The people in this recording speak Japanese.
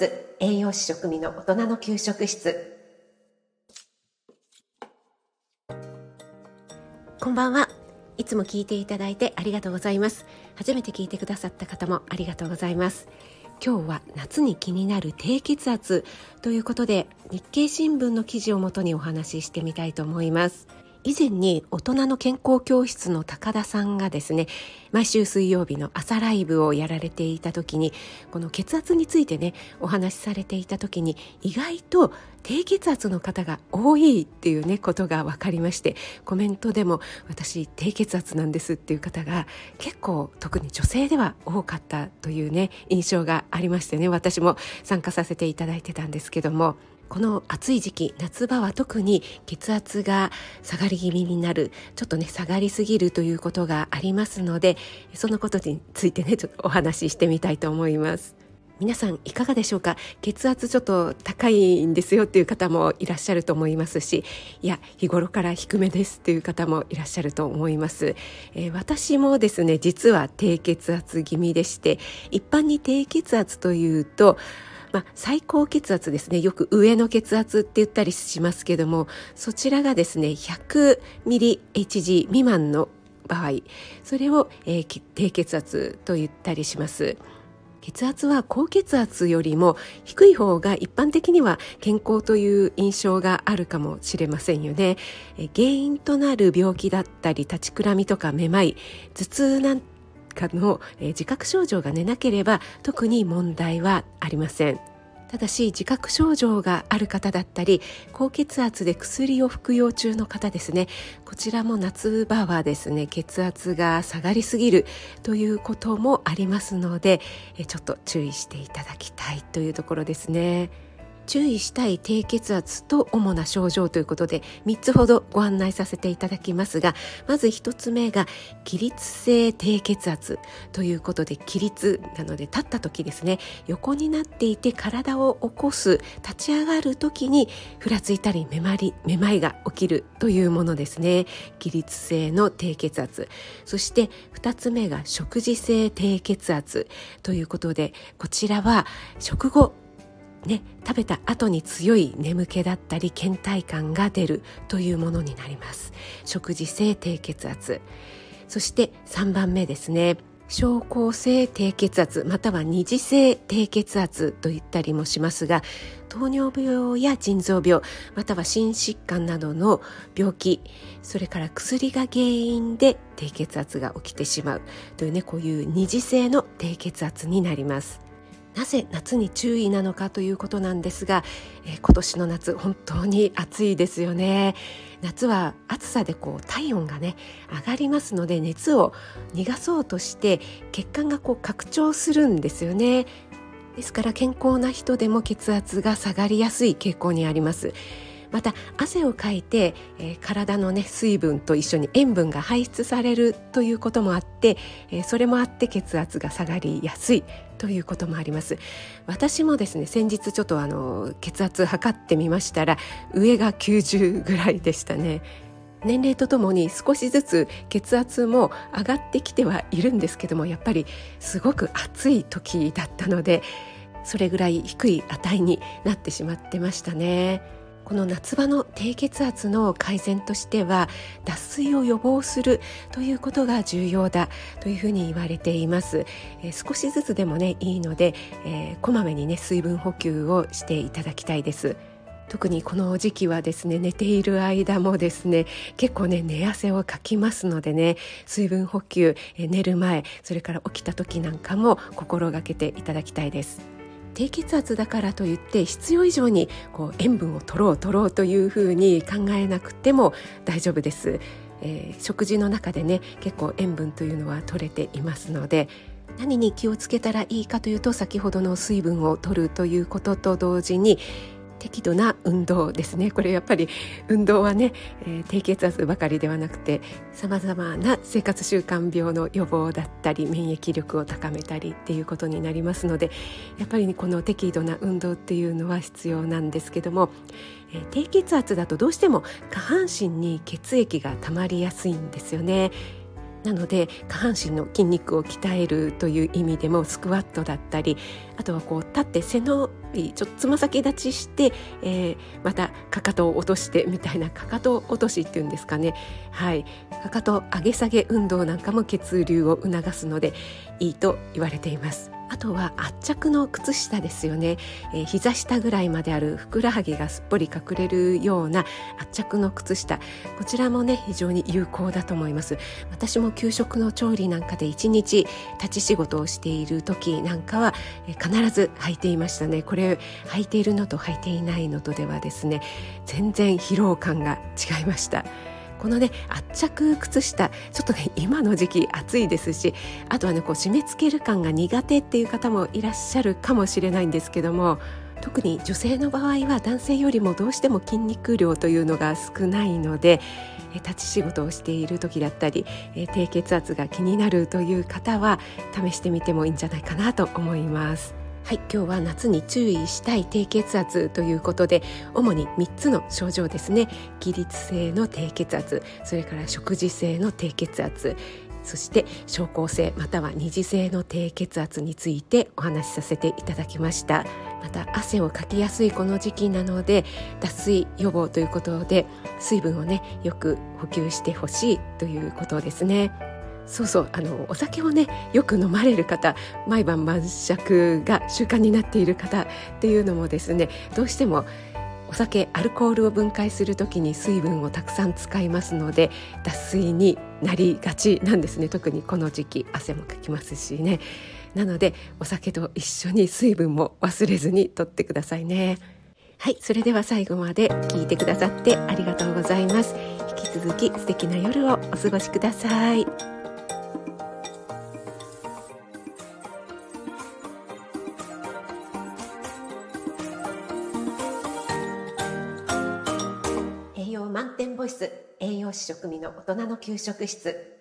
ス栄養士食味の大人の給食室。こんばんは。いつも聞いていただいてありがとうございます。初めて聞いてくださった方もありがとうございます。今日は夏に気になる低血圧ということで日経新聞の記事をもとにお話ししてみたいと思います。以前に大人の健康教室の高田さんがですね毎週水曜日の朝ライブをやられていた時にこの血圧についてねお話しされていた時に意外と低血圧の方が多いっていうねことが分かりましてコメントでも私低血圧なんですっていう方が結構特に女性では多かったというね印象がありましてね私も参加させていただいてたんですけども。この暑い時期夏場は特に血圧が下がり気味になるちょっとね下がりすぎるということがありますのでそのことについてねちょっとお話ししてみたいと思います。皆さんいかがでしょうか？血圧ちょっと高いんですよっていう方もいらっしゃると思いますしいや日頃から低めですっていう方もいらっしゃると思います、えー、私もですね実は低血圧気味でして一般に低血圧というとまあ、最高血圧ですねよく上の血圧って言ったりしますけどもそちらがですね 100mHg 未満の場合それを、えー、低血圧と言ったりします。血圧は高血圧よりも低い方が一般的には健康という印象があるかもしれませんよね。原因となる病気だったり立ちくらみとかめまい頭痛なんかの、え自覚症状が出なければ特に問題はありません。ただし自覚症状がある方だったり高血圧で薬を服用中の方ですねこちらも夏場はですね血圧が下がりすぎるということもありますのでちょっと注意していただきたいというところですね。注意したい低血圧と主な症状ということで3つほどご案内させていただきますがまず1つ目が起立性低血圧ということで起立なので立った時ですね横になっていて体を起こす立ち上がる時にふらついたりめまりめまいが起きるというものですね。起立性の低血圧。そして2つ目が食事性低血圧ということでこちらは食後ね、食べた後に強い眠気だったり倦怠感が出るというものになります。食事性低血圧。そして3番目ですね。症候性低血圧。または二次性低血圧と言ったりもしますが糖尿病や腎臓病。または心疾患などの病気。それから薬が原因で低血圧が起きてしまうというねこういう二次性の低血圧になります。なぜ夏に注意なのかということなんですが、えー、今年の夏本当に暑いですよね。夏は暑さでこう体温がね上がりますので熱を逃がそうとして血管がこう拡張するんですよね。ですから健康な人でも血圧が下がりやすい傾向にあります。また汗をかいて、えー、体のね水分と一緒に塩分が排出されるということもあって、えー、それもあって血圧が下がりやすいということもあります私もですね先日ちょっとあの血圧測ってみましたら上が90ぐらいでしたね年齢とともに少しずつ血圧も上がってきてはいるんですけどもやっぱりすごく暑い時だったのでそれぐらい低い値になってしまってましたね。この夏場の低血圧の改善としては脱水を予防するということが重要だというふうに言われています、えー、少しずつでもねいいので、えー、こまめにね水分補給をしていただきたいです。特にこの時期はですね寝ている間もですね結構ね寝汗をかきますのでね水分補給、え寝る前それから起きた時なんかも心がけていただきたいです。低血圧だからといって必要以上にこう塩分を取ろう取ろうというふうに考えなくても大丈夫です、えー、食事の中でね結構塩分というのは取れていますので。何に気をつけたらいいかというと先ほどの水分を取るということと同時に適度な運動ですねこれやっぱり運動はね、えー、低血圧ばかりではなくてさまざまな生活習慣病の予防だったり免疫力を高めたりっていうことになりますのでやっぱり、この適度な運動っていうのは必要なんですけども、えー、低血圧だとどうしても下半身に血液が溜まりやすいんですよね。なので下半身の筋肉を鍛えるという意味でもスクワットだったりあとはこう立って背のちょっとつま先立ちして、えー、またかかとを落としてみたいなかかと落としっていうんですかねはいかかと上げ下げ運動なんかも血流を促すのでいいと言われています。あとは圧着の靴下ですよね、えー、膝下ぐらいまであるふくらはぎがすっぽり隠れるような圧着の靴下。こちらもね非常に有効だと思います。私も給食の調理なんかで一日立ち仕事をしている時なんかは、えー、必ず履いていましたね。これ履いているのと履いていないのとではですね全然疲労感が違いました。このね圧着靴下ちょっとね今の時期暑いですしあとはねこう締め付ける感が苦手っていう方もいらっしゃるかもしれないんですけども特に女性の場合は男性よりもどうしても筋肉量というのが少ないので立ち仕事をしている時だったり低血圧が気になるという方は試してみてもいいんじゃないかなと思います。はい、今日は夏に注意したい低血圧ということで主に3つの症状ですね。起立性の低血圧それから食事性の低血圧そして症候性または二次性の低血圧についてお話しさせていただきました。また汗をかきやすいこの時期なので脱水予防ということで水分をねよく補給してほしいということですね。そうそうあのお酒をねよく飲まれる方毎晩晩酌が習慣になっている方っていうのもですねどうしてもお酒アルコールを分解する時に水分をたくさん使いますので脱水になりがちなんですね。特にこの時期汗もかきますしね。なのでお酒と一緒に水分も忘れずにとってくださいね。はいそれでは最後まで聞いてくださってありがとうございます。引き続き素敵な夜をお過ごしください。ボイス栄養士食味の大人の給食室。